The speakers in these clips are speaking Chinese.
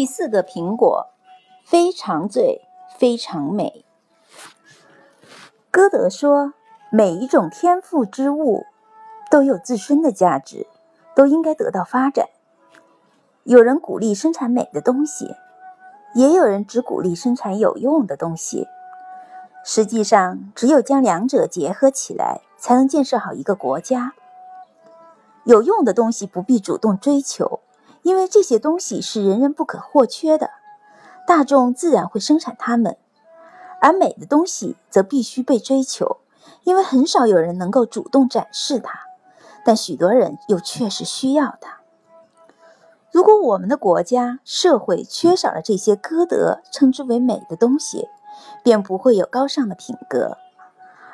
第四个苹果，非常醉，非常美。歌德说，每一种天赋之物都有自身的价值，都应该得到发展。有人鼓励生产美的东西，也有人只鼓励生产有用的东西。实际上，只有将两者结合起来，才能建设好一个国家。有用的东西不必主动追求。因为这些东西是人人不可或缺的，大众自然会生产它们；而美的东西则必须被追求，因为很少有人能够主动展示它，但许多人又确实需要它。如果我们的国家、社会缺少了这些歌德称之为美的东西，便不会有高尚的品格；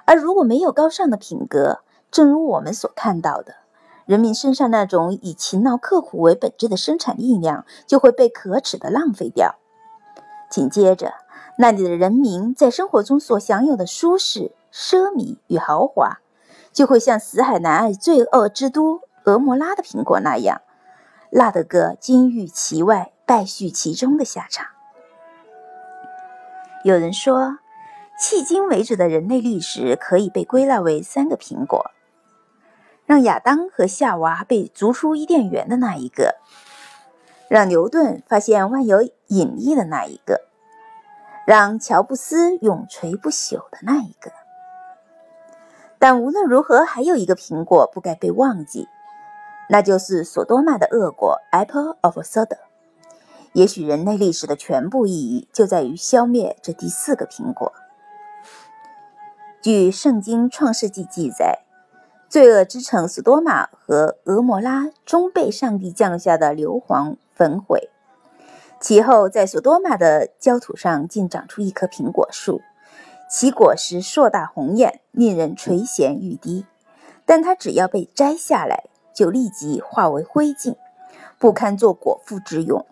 而如果没有高尚的品格，正如我们所看到的。人民身上那种以勤劳刻苦为本质的生产力量就会被可耻的浪费掉。紧接着，那里的人民在生活中所享有的舒适、奢靡与豪华，就会像死海南岸罪恶之都俄摩拉的苹果那样，落得个金玉其外，败絮其中的下场。有人说，迄今为止的人类历史可以被归纳为三个苹果。让亚当和夏娃被逐出伊甸园的那一个，让牛顿发现万有引力的那一个，让乔布斯永垂不朽的那一个。但无论如何，还有一个苹果不该被忘记，那就是索多玛的恶果 （Apple of Sodom）。也许人类历史的全部意义就在于消灭这第四个苹果。据《圣经·创世纪》记载。罪恶之城索多玛和俄摩拉终被上帝降下的硫磺焚毁。其后，在索多玛的焦土上竟长出一棵苹果树，其果实硕大红艳，令人垂涎欲滴。但它只要被摘下来，就立即化为灰烬，不堪做果腹之用。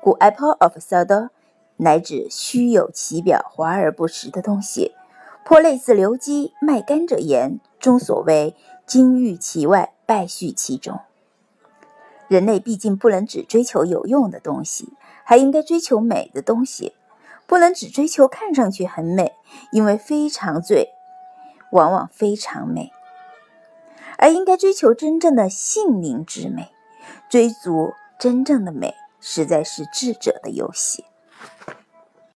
故 Apple of Sodom 乃指虚有其表、华而不实的东西，颇类似流基卖甘蔗盐。中所谓金玉其外，败絮其中。人类毕竟不能只追求有用的东西，还应该追求美的东西。不能只追求看上去很美，因为非常醉，往往非常美。而应该追求真正的性灵之美，追逐真正的美，实在是智者的游戏。